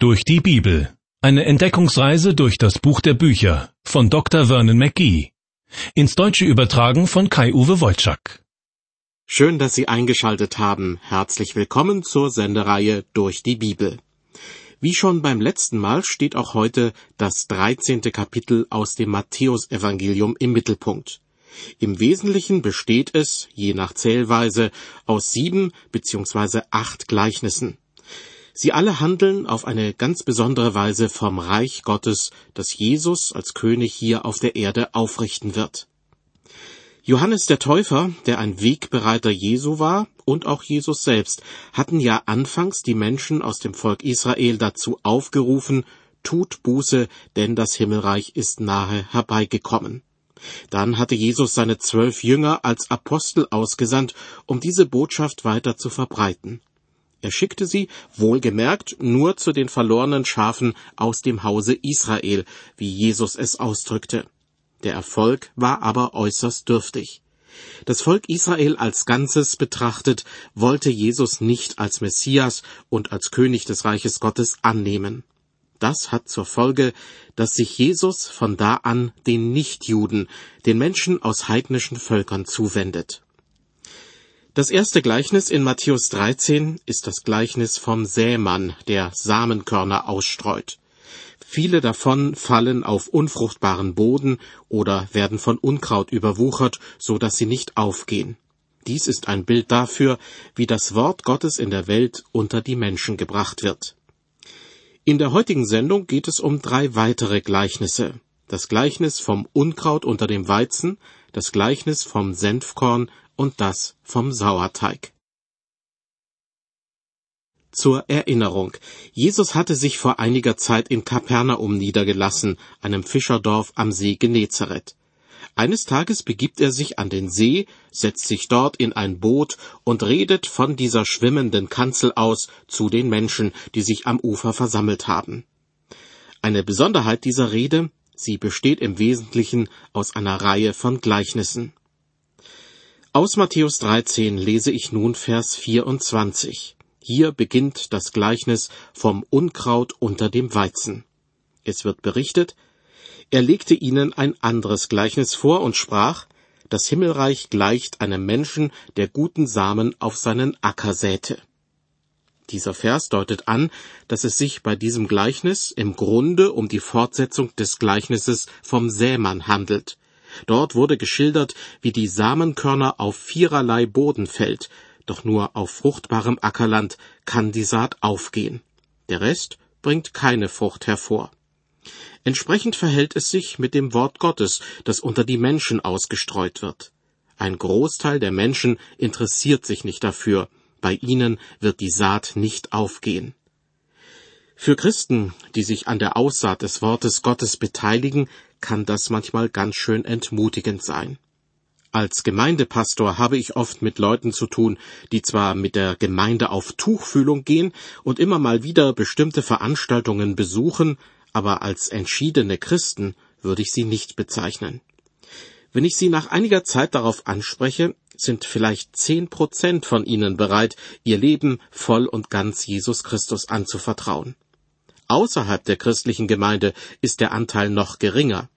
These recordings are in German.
Durch die Bibel. Eine Entdeckungsreise durch das Buch der Bücher von Dr. Vernon McGee. Ins Deutsche übertragen von Kai-Uwe Wolczak. Schön, dass Sie eingeschaltet haben. Herzlich willkommen zur Sendereihe Durch die Bibel. Wie schon beim letzten Mal steht auch heute das 13. Kapitel aus dem Matthäusevangelium im Mittelpunkt. Im Wesentlichen besteht es, je nach Zählweise, aus sieben bzw. acht Gleichnissen. Sie alle handeln auf eine ganz besondere Weise vom Reich Gottes, das Jesus als König hier auf der Erde aufrichten wird. Johannes der Täufer, der ein Wegbereiter Jesu war, und auch Jesus selbst, hatten ja anfangs die Menschen aus dem Volk Israel dazu aufgerufen, tut Buße, denn das Himmelreich ist nahe herbeigekommen. Dann hatte Jesus seine zwölf Jünger als Apostel ausgesandt, um diese Botschaft weiter zu verbreiten. Er schickte sie, wohlgemerkt, nur zu den verlorenen Schafen aus dem Hause Israel, wie Jesus es ausdrückte. Der Erfolg war aber äußerst dürftig. Das Volk Israel als Ganzes betrachtet, wollte Jesus nicht als Messias und als König des Reiches Gottes annehmen. Das hat zur Folge, dass sich Jesus von da an den Nichtjuden, den Menschen aus heidnischen Völkern zuwendet. Das erste Gleichnis in Matthäus 13 ist das Gleichnis vom Sämann, der Samenkörner ausstreut. Viele davon fallen auf unfruchtbaren Boden oder werden von Unkraut überwuchert, so dass sie nicht aufgehen. Dies ist ein Bild dafür, wie das Wort Gottes in der Welt unter die Menschen gebracht wird. In der heutigen Sendung geht es um drei weitere Gleichnisse. Das Gleichnis vom Unkraut unter dem Weizen, das Gleichnis vom Senfkorn und das vom Sauerteig. Zur Erinnerung. Jesus hatte sich vor einiger Zeit in Kapernaum niedergelassen, einem Fischerdorf am See Genezareth. Eines Tages begibt er sich an den See, setzt sich dort in ein Boot und redet von dieser schwimmenden Kanzel aus zu den Menschen, die sich am Ufer versammelt haben. Eine Besonderheit dieser Rede, sie besteht im Wesentlichen aus einer Reihe von Gleichnissen. Aus Matthäus 13 lese ich nun Vers 24. Hier beginnt das Gleichnis vom Unkraut unter dem Weizen. Es wird berichtet, er legte ihnen ein anderes Gleichnis vor und sprach, das Himmelreich gleicht einem Menschen, der guten Samen auf seinen Acker säte. Dieser Vers deutet an, dass es sich bei diesem Gleichnis im Grunde um die Fortsetzung des Gleichnisses vom Sämann handelt. Dort wurde geschildert, wie die Samenkörner auf viererlei Boden fällt, doch nur auf fruchtbarem Ackerland kann die Saat aufgehen. Der Rest bringt keine Frucht hervor. Entsprechend verhält es sich mit dem Wort Gottes, das unter die Menschen ausgestreut wird. Ein Großteil der Menschen interessiert sich nicht dafür, bei ihnen wird die Saat nicht aufgehen. Für Christen, die sich an der Aussaat des Wortes Gottes beteiligen, kann das manchmal ganz schön entmutigend sein. Als Gemeindepastor habe ich oft mit Leuten zu tun, die zwar mit der Gemeinde auf Tuchfühlung gehen und immer mal wieder bestimmte Veranstaltungen besuchen, aber als entschiedene Christen würde ich sie nicht bezeichnen. Wenn ich sie nach einiger Zeit darauf anspreche, sind vielleicht zehn Prozent von ihnen bereit, ihr Leben voll und ganz Jesus Christus anzuvertrauen. Außerhalb der christlichen Gemeinde ist der Anteil noch geringer.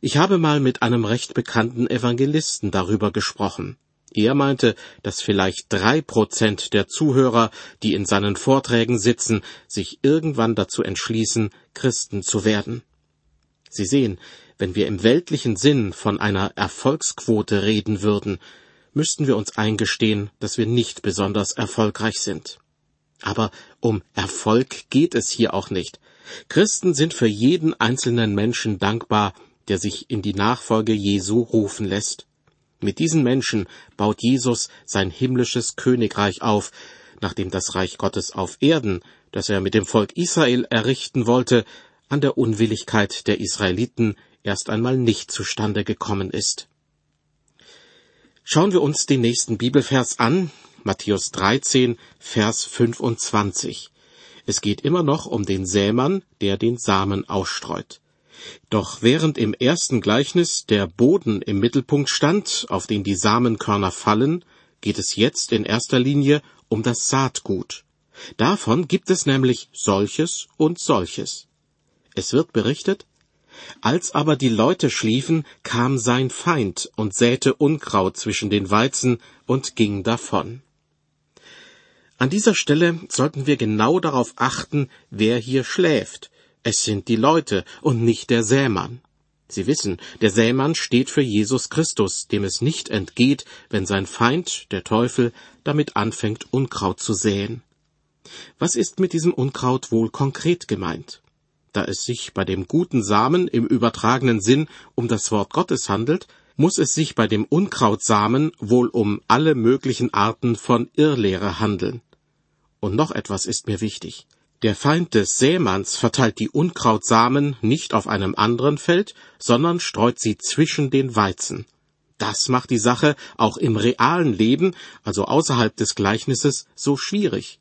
Ich habe mal mit einem recht bekannten Evangelisten darüber gesprochen. Er meinte, dass vielleicht drei Prozent der Zuhörer, die in seinen Vorträgen sitzen, sich irgendwann dazu entschließen, Christen zu werden. Sie sehen, wenn wir im weltlichen Sinn von einer Erfolgsquote reden würden, müssten wir uns eingestehen, dass wir nicht besonders erfolgreich sind. Aber um Erfolg geht es hier auch nicht. Christen sind für jeden einzelnen Menschen dankbar, der sich in die Nachfolge Jesu rufen lässt. Mit diesen Menschen baut Jesus sein himmlisches Königreich auf, nachdem das Reich Gottes auf Erden, das er mit dem Volk Israel errichten wollte, an der Unwilligkeit der Israeliten erst einmal nicht zustande gekommen ist. Schauen wir uns den nächsten Bibelvers an, Matthäus 13, Vers 25. Es geht immer noch um den Sämann, der den Samen ausstreut. Doch während im ersten Gleichnis der Boden im Mittelpunkt stand, auf den die Samenkörner fallen, geht es jetzt in erster Linie um das Saatgut. Davon gibt es nämlich solches und solches. Es wird berichtet, als aber die Leute schliefen, kam sein Feind und säte Unkraut zwischen den Weizen und ging davon. An dieser Stelle sollten wir genau darauf achten, wer hier schläft. Es sind die Leute und nicht der Sämann. Sie wissen, der Sämann steht für Jesus Christus, dem es nicht entgeht, wenn sein Feind, der Teufel, damit anfängt, Unkraut zu säen. Was ist mit diesem Unkraut wohl konkret gemeint? Da es sich bei dem guten Samen im übertragenen Sinn um das Wort Gottes handelt, muss es sich bei dem Unkrautsamen wohl um alle möglichen Arten von Irrlehre handeln. Und noch etwas ist mir wichtig. Der Feind des Sämanns verteilt die Unkrautsamen nicht auf einem anderen Feld, sondern streut sie zwischen den Weizen. Das macht die Sache auch im realen Leben, also außerhalb des Gleichnisses, so schwierig.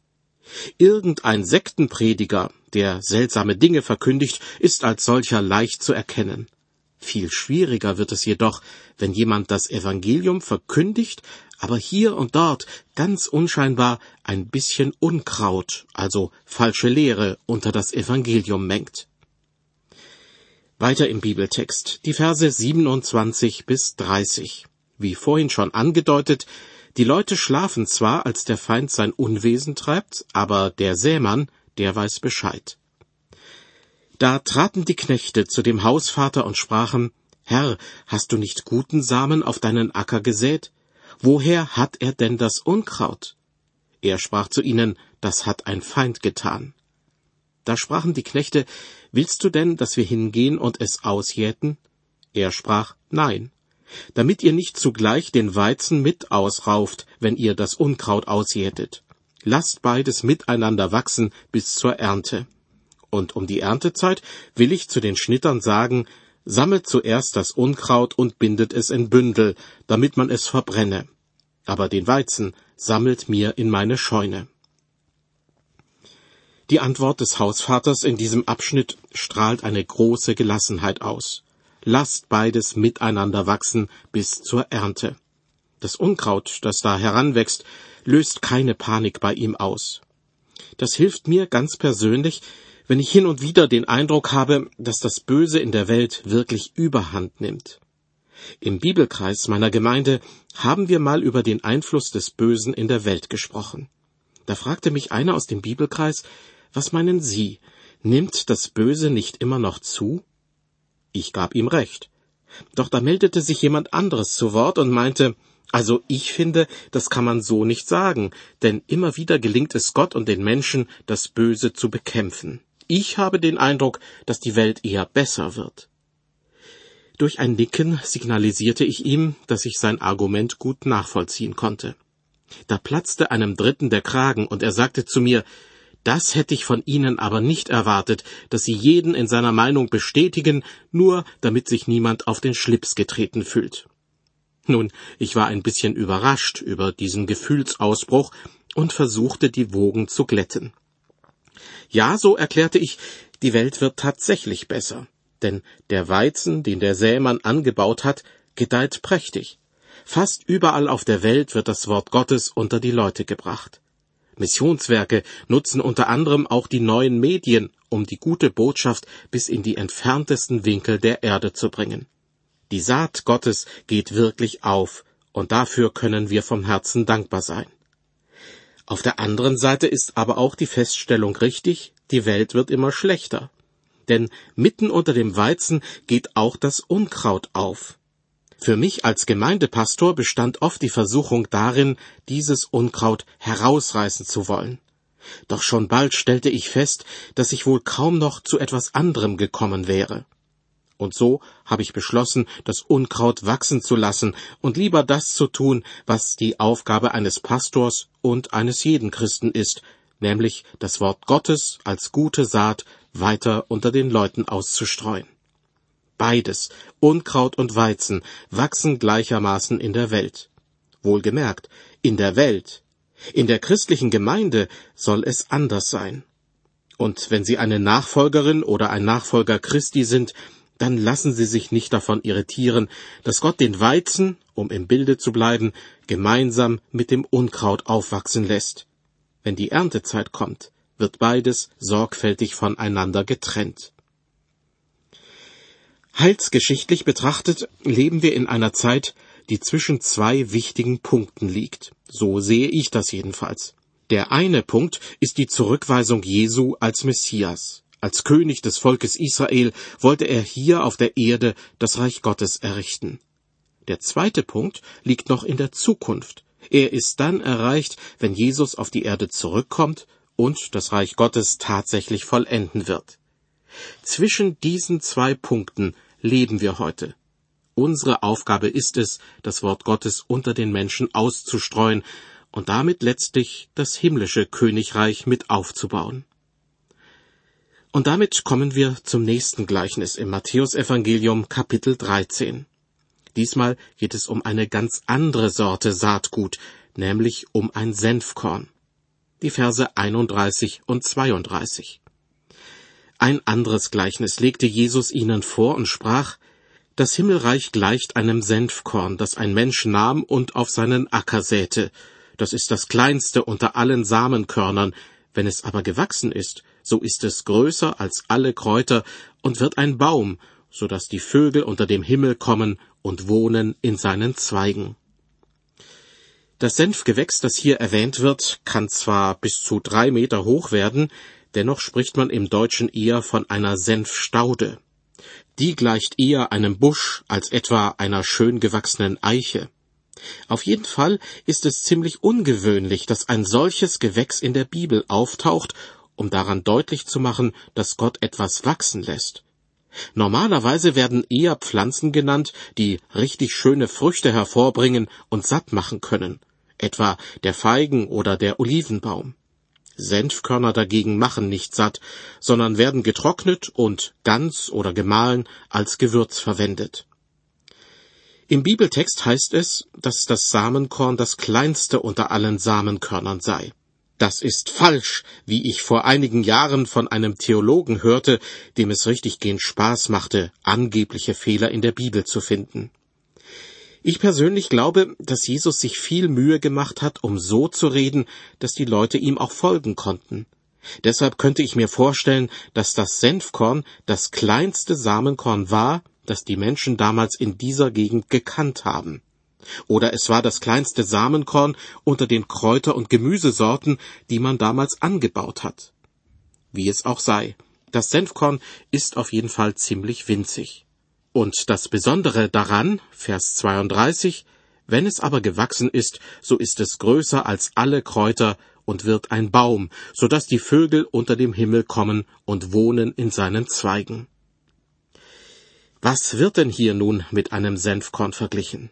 Irgendein Sektenprediger, der seltsame Dinge verkündigt, ist als solcher leicht zu erkennen. Viel schwieriger wird es jedoch, wenn jemand das Evangelium verkündigt, aber hier und dort ganz unscheinbar ein bisschen Unkraut, also falsche Lehre, unter das Evangelium mengt. Weiter im Bibeltext, die Verse 27 bis 30. Wie vorhin schon angedeutet, die Leute schlafen zwar, als der Feind sein Unwesen treibt, aber der Sämann, der weiß Bescheid. Da traten die Knechte zu dem Hausvater und sprachen, Herr, hast du nicht guten Samen auf deinen Acker gesät? Woher hat er denn das Unkraut? Er sprach zu ihnen, das hat ein Feind getan. Da sprachen die Knechte, Willst du denn, dass wir hingehen und es ausjäten? Er sprach, Nein, damit ihr nicht zugleich den Weizen mit ausrauft, wenn ihr das Unkraut ausjätet. Lasst beides miteinander wachsen bis zur Ernte. Und um die Erntezeit will ich zu den Schnittern sagen, sammelt zuerst das Unkraut und bindet es in Bündel, damit man es verbrenne. Aber den Weizen sammelt mir in meine Scheune. Die Antwort des Hausvaters in diesem Abschnitt strahlt eine große Gelassenheit aus. Lasst beides miteinander wachsen bis zur Ernte. Das Unkraut, das da heranwächst, löst keine Panik bei ihm aus. Das hilft mir ganz persönlich, wenn ich hin und wieder den Eindruck habe, dass das Böse in der Welt wirklich überhand nimmt. Im Bibelkreis meiner Gemeinde haben wir mal über den Einfluss des Bösen in der Welt gesprochen. Da fragte mich einer aus dem Bibelkreis, was meinen Sie, nimmt das Böse nicht immer noch zu? Ich gab ihm recht. Doch da meldete sich jemand anderes zu Wort und meinte, also ich finde, das kann man so nicht sagen, denn immer wieder gelingt es Gott und den Menschen, das Böse zu bekämpfen. Ich habe den Eindruck, dass die Welt eher besser wird. Durch ein Nicken signalisierte ich ihm, dass ich sein Argument gut nachvollziehen konnte. Da platzte einem Dritten der Kragen, und er sagte zu mir, das hätte ich von Ihnen aber nicht erwartet, dass Sie jeden in seiner Meinung bestätigen, nur damit sich niemand auf den Schlips getreten fühlt. Nun, ich war ein bisschen überrascht über diesen Gefühlsausbruch und versuchte die Wogen zu glätten. Ja, so erklärte ich, die Welt wird tatsächlich besser, denn der Weizen, den der Sämann angebaut hat, gedeiht prächtig. Fast überall auf der Welt wird das Wort Gottes unter die Leute gebracht. Missionswerke nutzen unter anderem auch die neuen Medien, um die gute Botschaft bis in die entferntesten Winkel der Erde zu bringen. Die Saat Gottes geht wirklich auf, und dafür können wir vom Herzen dankbar sein. Auf der anderen Seite ist aber auch die Feststellung richtig, die Welt wird immer schlechter. Denn mitten unter dem Weizen geht auch das Unkraut auf. Für mich als Gemeindepastor bestand oft die Versuchung darin, dieses Unkraut herausreißen zu wollen. Doch schon bald stellte ich fest, dass ich wohl kaum noch zu etwas anderem gekommen wäre. Und so habe ich beschlossen, das Unkraut wachsen zu lassen und lieber das zu tun, was die Aufgabe eines Pastors und eines jeden Christen ist, nämlich das Wort Gottes als gute Saat weiter unter den Leuten auszustreuen. Beides, Unkraut und Weizen, wachsen gleichermaßen in der Welt. Wohlgemerkt, in der Welt. In der christlichen Gemeinde soll es anders sein. Und wenn Sie eine Nachfolgerin oder ein Nachfolger Christi sind, dann lassen Sie sich nicht davon irritieren, dass Gott den Weizen, um im Bilde zu bleiben, gemeinsam mit dem Unkraut aufwachsen lässt. Wenn die Erntezeit kommt, wird beides sorgfältig voneinander getrennt. Heilsgeschichtlich betrachtet leben wir in einer Zeit, die zwischen zwei wichtigen Punkten liegt. So sehe ich das jedenfalls. Der eine Punkt ist die Zurückweisung Jesu als Messias. Als König des Volkes Israel wollte er hier auf der Erde das Reich Gottes errichten. Der zweite Punkt liegt noch in der Zukunft. Er ist dann erreicht, wenn Jesus auf die Erde zurückkommt und das Reich Gottes tatsächlich vollenden wird. Zwischen diesen zwei Punkten leben wir heute. Unsere Aufgabe ist es, das Wort Gottes unter den Menschen auszustreuen und damit letztlich das himmlische Königreich mit aufzubauen. Und damit kommen wir zum nächsten Gleichnis im Matthäusevangelium Kapitel 13. Diesmal geht es um eine ganz andere Sorte Saatgut, nämlich um ein Senfkorn. Die Verse 31 und 32. Ein anderes Gleichnis legte Jesus ihnen vor und sprach, das Himmelreich gleicht einem Senfkorn, das ein Mensch nahm und auf seinen Acker säte. Das ist das kleinste unter allen Samenkörnern. Wenn es aber gewachsen ist, so ist es größer als alle Kräuter und wird ein Baum, so dass die Vögel unter dem Himmel kommen und wohnen in seinen Zweigen. Das Senfgewächs, das hier erwähnt wird, kann zwar bis zu drei Meter hoch werden, dennoch spricht man im Deutschen eher von einer Senfstaude. Die gleicht eher einem Busch als etwa einer schön gewachsenen Eiche. Auf jeden Fall ist es ziemlich ungewöhnlich, dass ein solches Gewächs in der Bibel auftaucht, um daran deutlich zu machen, dass Gott etwas wachsen lässt. Normalerweise werden eher Pflanzen genannt, die richtig schöne Früchte hervorbringen und satt machen können, etwa der Feigen oder der Olivenbaum. Senfkörner dagegen machen nicht satt, sondern werden getrocknet und ganz oder gemahlen als Gewürz verwendet. Im Bibeltext heißt es, dass das Samenkorn das kleinste unter allen Samenkörnern sei. Das ist falsch, wie ich vor einigen Jahren von einem Theologen hörte, dem es richtiggehend Spaß machte, angebliche Fehler in der Bibel zu finden. Ich persönlich glaube, dass Jesus sich viel Mühe gemacht hat, um so zu reden, dass die Leute ihm auch folgen konnten. Deshalb könnte ich mir vorstellen, dass das Senfkorn das kleinste Samenkorn war, das die Menschen damals in dieser Gegend gekannt haben. Oder es war das kleinste Samenkorn unter den Kräuter- und Gemüsesorten, die man damals angebaut hat. Wie es auch sei, das Senfkorn ist auf jeden Fall ziemlich winzig. Und das Besondere daran, Vers 32, wenn es aber gewachsen ist, so ist es größer als alle Kräuter und wird ein Baum, so dass die Vögel unter dem Himmel kommen und wohnen in seinen Zweigen. Was wird denn hier nun mit einem Senfkorn verglichen?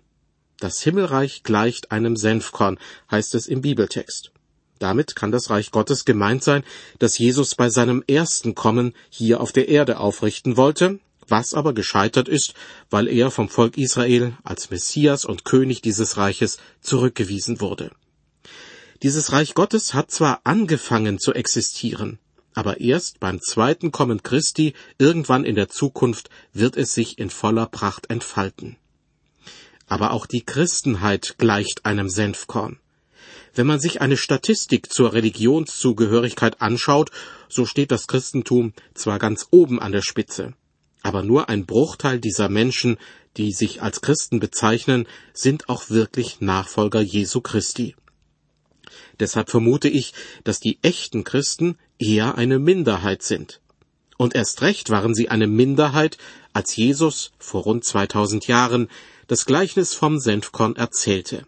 Das Himmelreich gleicht einem Senfkorn, heißt es im Bibeltext. Damit kann das Reich Gottes gemeint sein, das Jesus bei seinem ersten Kommen hier auf der Erde aufrichten wollte, was aber gescheitert ist, weil er vom Volk Israel als Messias und König dieses Reiches zurückgewiesen wurde. Dieses Reich Gottes hat zwar angefangen zu existieren, aber erst beim zweiten Kommen Christi irgendwann in der Zukunft wird es sich in voller Pracht entfalten. Aber auch die Christenheit gleicht einem Senfkorn. Wenn man sich eine Statistik zur Religionszugehörigkeit anschaut, so steht das Christentum zwar ganz oben an der Spitze, aber nur ein Bruchteil dieser Menschen, die sich als Christen bezeichnen, sind auch wirklich Nachfolger Jesu Christi. Deshalb vermute ich, dass die echten Christen eher eine Minderheit sind. Und erst recht waren sie eine Minderheit, als Jesus vor rund 2000 Jahren das Gleichnis vom Senfkorn erzählte.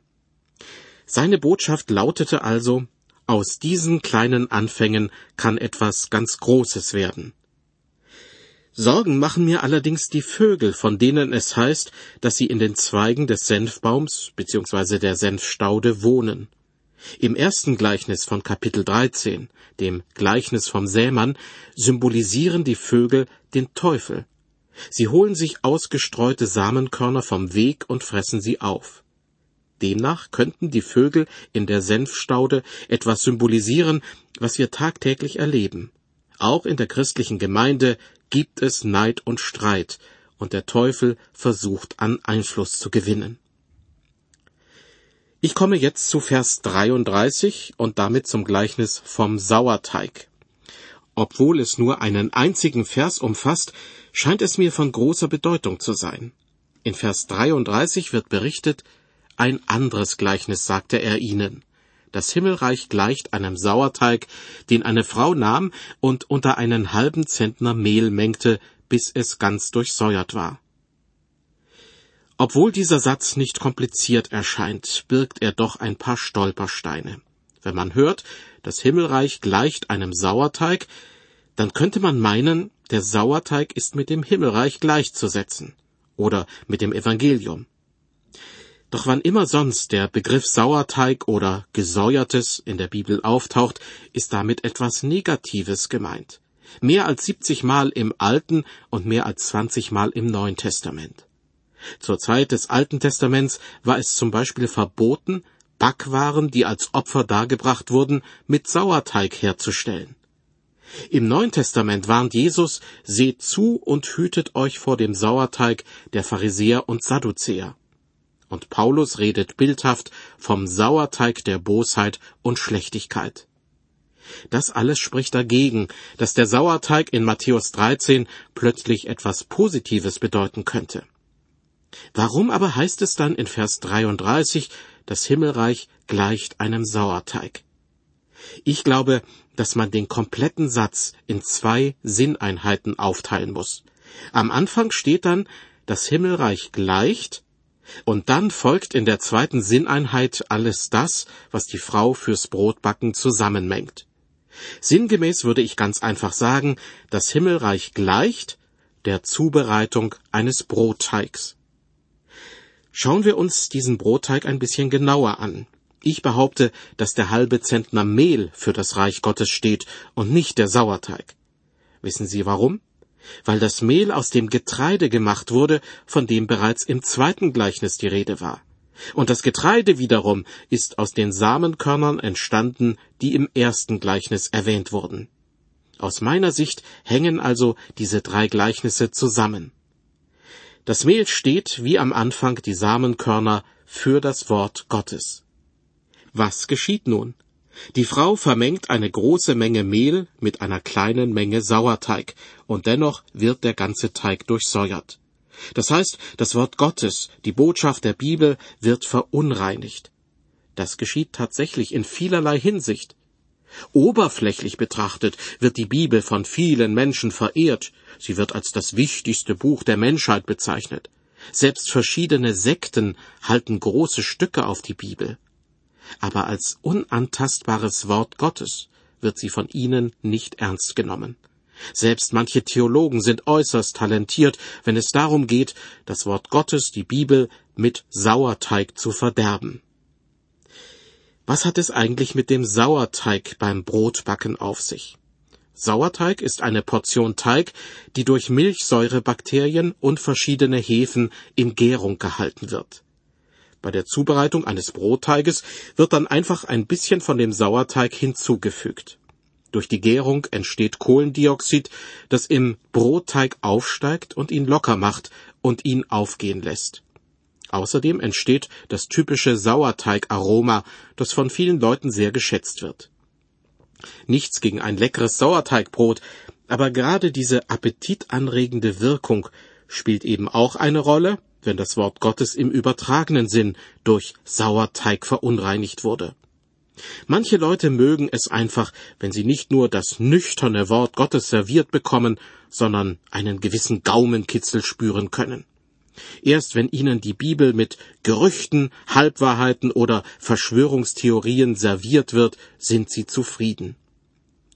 Seine Botschaft lautete also, aus diesen kleinen Anfängen kann etwas ganz Großes werden. Sorgen machen mir allerdings die Vögel, von denen es heißt, dass sie in den Zweigen des Senfbaums bzw. der Senfstaude wohnen. Im ersten Gleichnis von Kapitel 13, dem Gleichnis vom Sämann, symbolisieren die Vögel den Teufel. Sie holen sich ausgestreute Samenkörner vom Weg und fressen sie auf. Demnach könnten die Vögel in der Senfstaude etwas symbolisieren, was wir tagtäglich erleben. Auch in der christlichen Gemeinde gibt es Neid und Streit, und der Teufel versucht an Einfluss zu gewinnen. Ich komme jetzt zu Vers 33 und damit zum Gleichnis vom Sauerteig. Obwohl es nur einen einzigen Vers umfasst, scheint es mir von großer Bedeutung zu sein. In Vers 33 wird berichtet, ein anderes Gleichnis sagte er ihnen. Das Himmelreich gleicht einem Sauerteig, den eine Frau nahm und unter einen halben Zentner Mehl mengte, bis es ganz durchsäuert war. Obwohl dieser Satz nicht kompliziert erscheint, birgt er doch ein paar Stolpersteine. Wenn man hört, das Himmelreich gleicht einem Sauerteig, dann könnte man meinen, der Sauerteig ist mit dem Himmelreich gleichzusetzen oder mit dem Evangelium. Doch wann immer sonst der Begriff Sauerteig oder Gesäuertes in der Bibel auftaucht, ist damit etwas Negatives gemeint. Mehr als 70 Mal im Alten und mehr als 20 Mal im Neuen Testament. Zur Zeit des Alten Testaments war es zum Beispiel verboten, Backwaren, die als Opfer dargebracht wurden, mit Sauerteig herzustellen. Im Neuen Testament warnt Jesus, seht zu und hütet euch vor dem Sauerteig der Pharisäer und Sadduzäer. Und Paulus redet bildhaft vom Sauerteig der Bosheit und Schlechtigkeit. Das alles spricht dagegen, dass der Sauerteig in Matthäus 13 plötzlich etwas Positives bedeuten könnte. Warum aber heißt es dann in Vers 33, das Himmelreich gleicht einem Sauerteig? Ich glaube, dass man den kompletten Satz in zwei Sinneinheiten aufteilen muss. Am Anfang steht dann, das Himmelreich gleicht, und dann folgt in der zweiten Sinneinheit alles das, was die Frau fürs Brotbacken zusammenmengt. Sinngemäß würde ich ganz einfach sagen, das Himmelreich gleicht der Zubereitung eines Brotteigs. Schauen wir uns diesen Brotteig ein bisschen genauer an. Ich behaupte, dass der halbe Zentner Mehl für das Reich Gottes steht und nicht der Sauerteig. Wissen Sie warum? Weil das Mehl aus dem Getreide gemacht wurde, von dem bereits im zweiten Gleichnis die Rede war. Und das Getreide wiederum ist aus den Samenkörnern entstanden, die im ersten Gleichnis erwähnt wurden. Aus meiner Sicht hängen also diese drei Gleichnisse zusammen. Das Mehl steht, wie am Anfang die Samenkörner, für das Wort Gottes. Was geschieht nun? Die Frau vermengt eine große Menge Mehl mit einer kleinen Menge Sauerteig, und dennoch wird der ganze Teig durchsäuert. Das heißt, das Wort Gottes, die Botschaft der Bibel, wird verunreinigt. Das geschieht tatsächlich in vielerlei Hinsicht. Oberflächlich betrachtet wird die Bibel von vielen Menschen verehrt, sie wird als das wichtigste Buch der Menschheit bezeichnet. Selbst verschiedene Sekten halten große Stücke auf die Bibel aber als unantastbares Wort Gottes wird sie von ihnen nicht ernst genommen. Selbst manche Theologen sind äußerst talentiert, wenn es darum geht, das Wort Gottes, die Bibel, mit Sauerteig zu verderben. Was hat es eigentlich mit dem Sauerteig beim Brotbacken auf sich? Sauerteig ist eine Portion Teig, die durch Milchsäurebakterien und verschiedene Hefen in Gärung gehalten wird. Bei der Zubereitung eines Brotteiges wird dann einfach ein bisschen von dem Sauerteig hinzugefügt. Durch die Gärung entsteht Kohlendioxid, das im Brotteig aufsteigt und ihn locker macht und ihn aufgehen lässt. Außerdem entsteht das typische Sauerteigaroma, das von vielen Leuten sehr geschätzt wird. Nichts gegen ein leckeres Sauerteigbrot, aber gerade diese appetitanregende Wirkung spielt eben auch eine Rolle, wenn das Wort Gottes im übertragenen Sinn durch Sauerteig verunreinigt wurde. Manche Leute mögen es einfach, wenn sie nicht nur das nüchterne Wort Gottes serviert bekommen, sondern einen gewissen Gaumenkitzel spüren können. Erst wenn ihnen die Bibel mit Gerüchten, Halbwahrheiten oder Verschwörungstheorien serviert wird, sind sie zufrieden.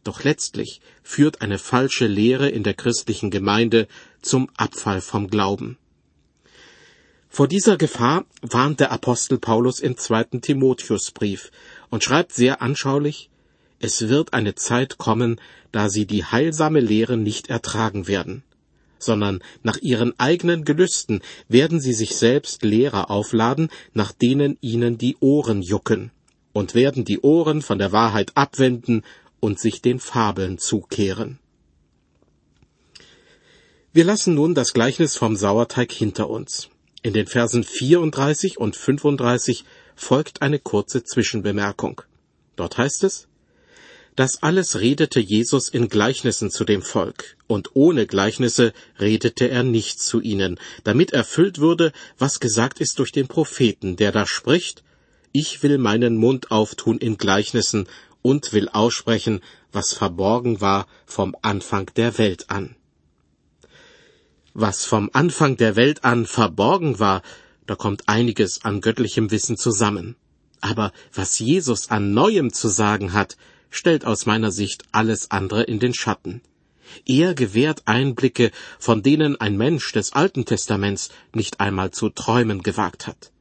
Doch letztlich führt eine falsche Lehre in der christlichen Gemeinde zum Abfall vom Glauben. Vor dieser Gefahr warnt der Apostel Paulus im zweiten Timotheusbrief und schreibt sehr anschaulich, es wird eine Zeit kommen, da sie die heilsame Lehre nicht ertragen werden, sondern nach ihren eigenen Gelüsten werden sie sich selbst Lehrer aufladen, nach denen ihnen die Ohren jucken, und werden die Ohren von der Wahrheit abwenden und sich den Fabeln zukehren. Wir lassen nun das Gleichnis vom Sauerteig hinter uns. In den Versen 34 und 35 folgt eine kurze Zwischenbemerkung. Dort heißt es, das alles redete Jesus in Gleichnissen zu dem Volk, und ohne Gleichnisse redete er nicht zu ihnen, damit erfüllt würde, was gesagt ist durch den Propheten, der da spricht, ich will meinen Mund auftun in Gleichnissen und will aussprechen, was verborgen war vom Anfang der Welt an. Was vom Anfang der Welt an verborgen war, da kommt einiges an göttlichem Wissen zusammen. Aber was Jesus an Neuem zu sagen hat, stellt aus meiner Sicht alles andere in den Schatten. Er gewährt Einblicke, von denen ein Mensch des Alten Testaments nicht einmal zu träumen gewagt hat.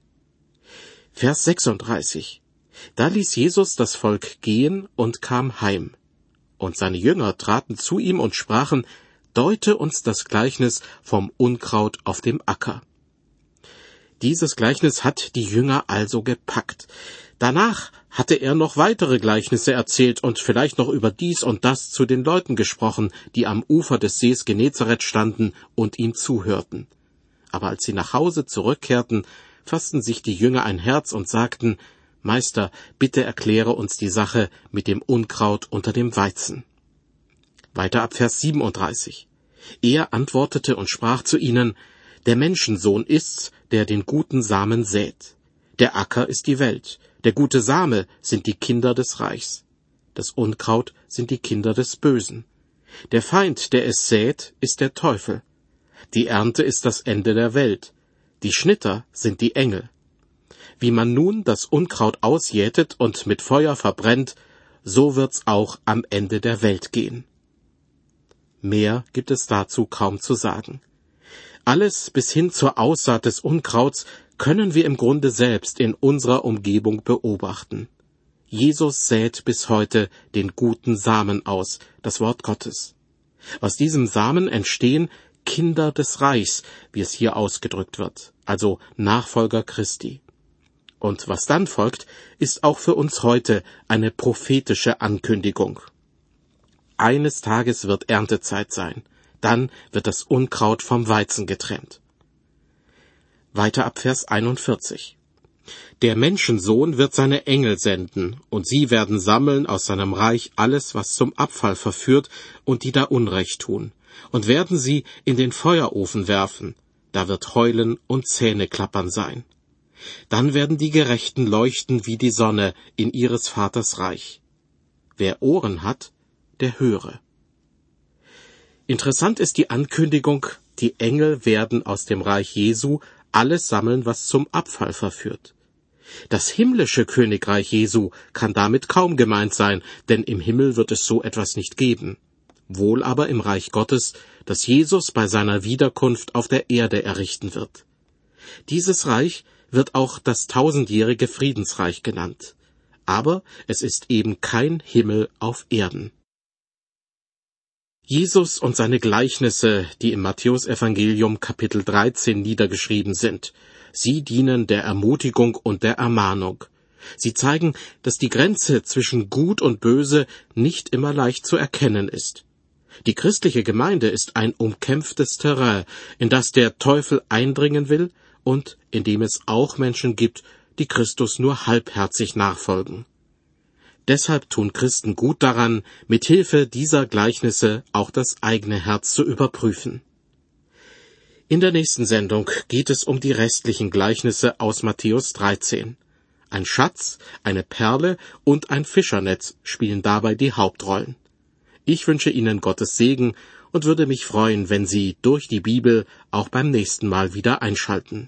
Vers 36. Da ließ Jesus das Volk gehen und kam heim. Und seine Jünger traten zu ihm und sprachen, Deute uns das Gleichnis vom Unkraut auf dem Acker. Dieses Gleichnis hat die Jünger also gepackt. Danach hatte er noch weitere Gleichnisse erzählt und vielleicht noch über dies und das zu den Leuten gesprochen, die am Ufer des Sees Genezareth standen und ihm zuhörten. Aber als sie nach Hause zurückkehrten, fassten sich die Jünger ein Herz und sagten, Meister, bitte erkläre uns die Sache mit dem Unkraut unter dem Weizen. Weiter ab Vers 37. Er antwortete und sprach zu ihnen, Der Menschensohn ist's, der den guten Samen sät. Der Acker ist die Welt, der gute Same sind die Kinder des Reichs. Das Unkraut sind die Kinder des Bösen. Der Feind, der es sät, ist der Teufel. Die Ernte ist das Ende der Welt. Die Schnitter sind die Engel. Wie man nun das Unkraut ausjätet und mit Feuer verbrennt, so wird's auch am Ende der Welt gehen. Mehr gibt es dazu kaum zu sagen. Alles bis hin zur Aussaat des Unkrauts können wir im Grunde selbst in unserer Umgebung beobachten. Jesus sät bis heute den guten Samen aus, das Wort Gottes. Aus diesem Samen entstehen Kinder des Reichs, wie es hier ausgedrückt wird, also Nachfolger Christi. Und was dann folgt, ist auch für uns heute eine prophetische Ankündigung. Eines Tages wird Erntezeit sein, dann wird das Unkraut vom Weizen getrennt. Weiter ab Vers 41. Der Menschensohn wird seine Engel senden, und sie werden sammeln aus seinem Reich alles, was zum Abfall verführt und die da Unrecht tun, und werden sie in den Feuerofen werfen, da wird Heulen und Zähneklappern sein. Dann werden die Gerechten leuchten wie die Sonne in ihres Vaters Reich. Wer Ohren hat, der höre. Interessant ist die Ankündigung, die Engel werden aus dem Reich Jesu alles sammeln, was zum Abfall verführt. Das himmlische Königreich Jesu kann damit kaum gemeint sein, denn im Himmel wird es so etwas nicht geben. Wohl aber im Reich Gottes, das Jesus bei seiner Wiederkunft auf der Erde errichten wird. Dieses Reich wird auch das tausendjährige Friedensreich genannt. Aber es ist eben kein Himmel auf Erden. Jesus und seine Gleichnisse, die im Matthäusevangelium Kapitel 13 niedergeschrieben sind, sie dienen der Ermutigung und der Ermahnung. Sie zeigen, dass die Grenze zwischen Gut und Böse nicht immer leicht zu erkennen ist. Die christliche Gemeinde ist ein umkämpftes Terrain, in das der Teufel eindringen will und in dem es auch Menschen gibt, die Christus nur halbherzig nachfolgen. Deshalb tun Christen gut daran, mit Hilfe dieser Gleichnisse auch das eigene Herz zu überprüfen. In der nächsten Sendung geht es um die restlichen Gleichnisse aus Matthäus 13. Ein Schatz, eine Perle und ein Fischernetz spielen dabei die Hauptrollen. Ich wünsche Ihnen Gottes Segen und würde mich freuen, wenn Sie durch die Bibel auch beim nächsten Mal wieder einschalten.